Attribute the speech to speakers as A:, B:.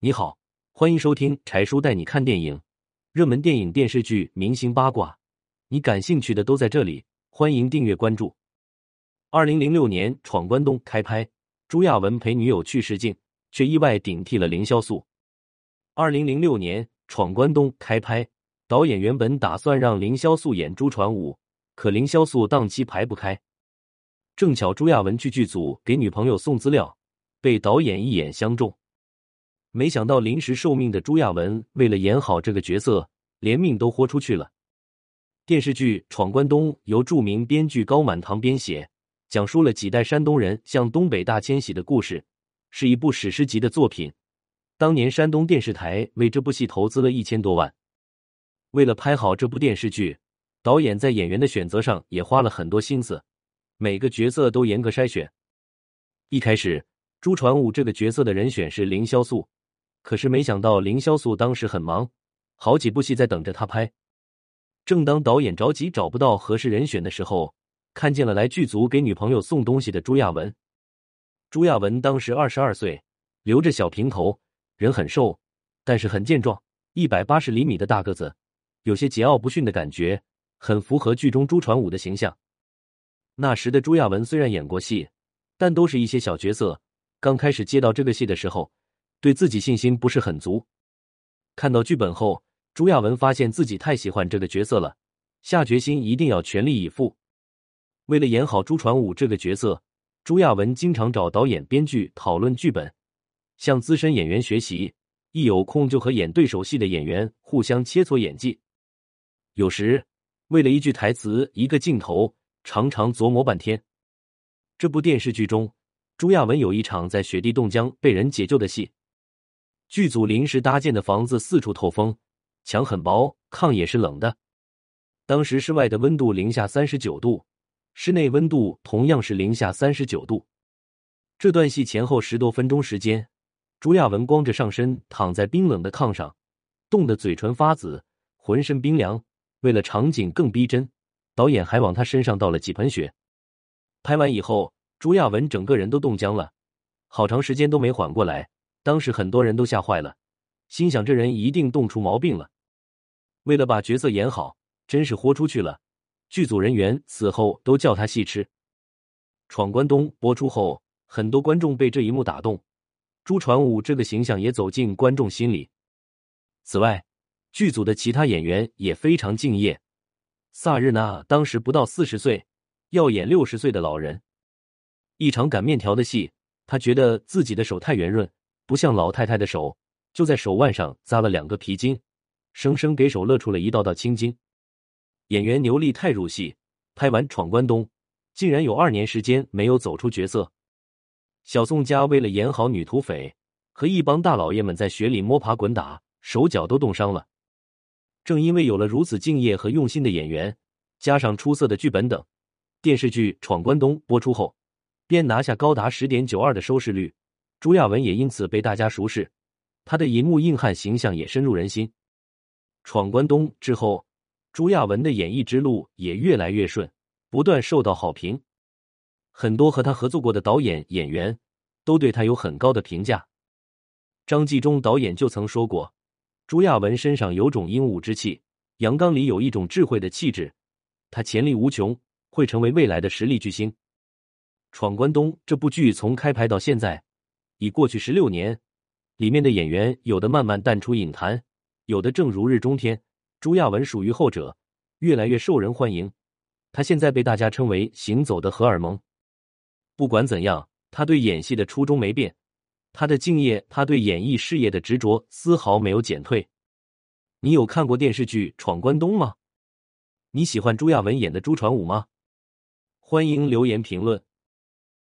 A: 你好，欢迎收听柴叔带你看电影，热门电影、电视剧、明星八卦，你感兴趣的都在这里。欢迎订阅关注。二零零六年，《闯关东》开拍，朱亚文陪女友去试镜，却意外顶替了凌潇肃。二零零六年，《闯关东》开拍，导演原本打算让凌潇肃演朱传武，可凌潇肃档期排不开。正巧朱亚文去剧组给女朋友送资料，被导演一眼相中。没想到临时受命的朱亚文为了演好这个角色，连命都豁出去了。电视剧《闯关东》由著名编剧高满堂编写，讲述了几代山东人向东北大迁徙的故事，是一部史诗级的作品。当年山东电视台为这部戏投资了一千多万。为了拍好这部电视剧，导演在演员的选择上也花了很多心思，每个角色都严格筛选。一开始，朱传武这个角色的人选是凌潇肃，可是没想到凌潇肃当时很忙，好几部戏在等着他拍。正当导演着急找不到合适人选的时候，看见了来剧组给女朋友送东西的朱亚文。朱亚文当时二十二岁，留着小平头，人很瘦，但是很健壮，一百八十厘米的大个子，有些桀骜不驯的感觉，很符合剧中朱传武的形象。那时的朱亚文虽然演过戏，但都是一些小角色。刚开始接到这个戏的时候，对自己信心不是很足。看到剧本后。朱亚文发现自己太喜欢这个角色了，下决心一定要全力以赴。为了演好朱传武这个角色，朱亚文经常找导演、编剧讨论剧本，向资深演员学习。一有空就和演对手戏的演员互相切磋演技。有时为了一句台词、一个镜头，常常琢磨半天。这部电视剧中，朱亚文有一场在雪地冻僵被人解救的戏，剧组临时搭建的房子四处透风。墙很薄，炕也是冷的。当时室外的温度零下三十九度，室内温度同样是零下三十九度。这段戏前后十多分钟时间，朱亚文光着上身躺在冰冷的炕上，冻得嘴唇发紫，浑身冰凉。为了场景更逼真，导演还往他身上倒了几盆雪。拍完以后，朱亚文整个人都冻僵了，好长时间都没缓过来。当时很多人都吓坏了，心想这人一定冻出毛病了。为了把角色演好，真是豁出去了。剧组人员此后都叫他戏痴。《闯关东》播出后，很多观众被这一幕打动，朱传武这个形象也走进观众心里。此外，剧组的其他演员也非常敬业。萨日娜当时不到四十岁，要演六十岁的老人。一场擀面条的戏，他觉得自己的手太圆润，不像老太太的手，就在手腕上扎了两个皮筋。生生给手勒出了一道道青筋。演员牛莉太入戏，拍完《闯关东》，竟然有二年时间没有走出角色。小宋佳为了演好女土匪，和一帮大老爷们在雪里摸爬滚打，手脚都冻伤了。正因为有了如此敬业和用心的演员，加上出色的剧本等，电视剧《闯关东》播出后，便拿下高达十点九二的收视率。朱亚文也因此被大家熟识，他的银幕硬汉形象也深入人心。闯关东之后，朱亚文的演艺之路也越来越顺，不断受到好评。很多和他合作过的导演、演员都对他有很高的评价。张纪中导演就曾说过：“朱亚文身上有种英武之气，阳刚里有一种智慧的气质，他潜力无穷，会成为未来的实力巨星。”《闯关东》这部剧从开拍到现在已过去十六年，里面的演员有的慢慢淡出影坛。有的正如日中天，朱亚文属于后者，越来越受人欢迎。他现在被大家称为“行走的荷尔蒙”。不管怎样，他对演戏的初衷没变，他的敬业，他对演艺事业的执着丝毫没有减退。你有看过电视剧《闯关东》吗？你喜欢朱亚文演的朱传武吗？欢迎留言评论。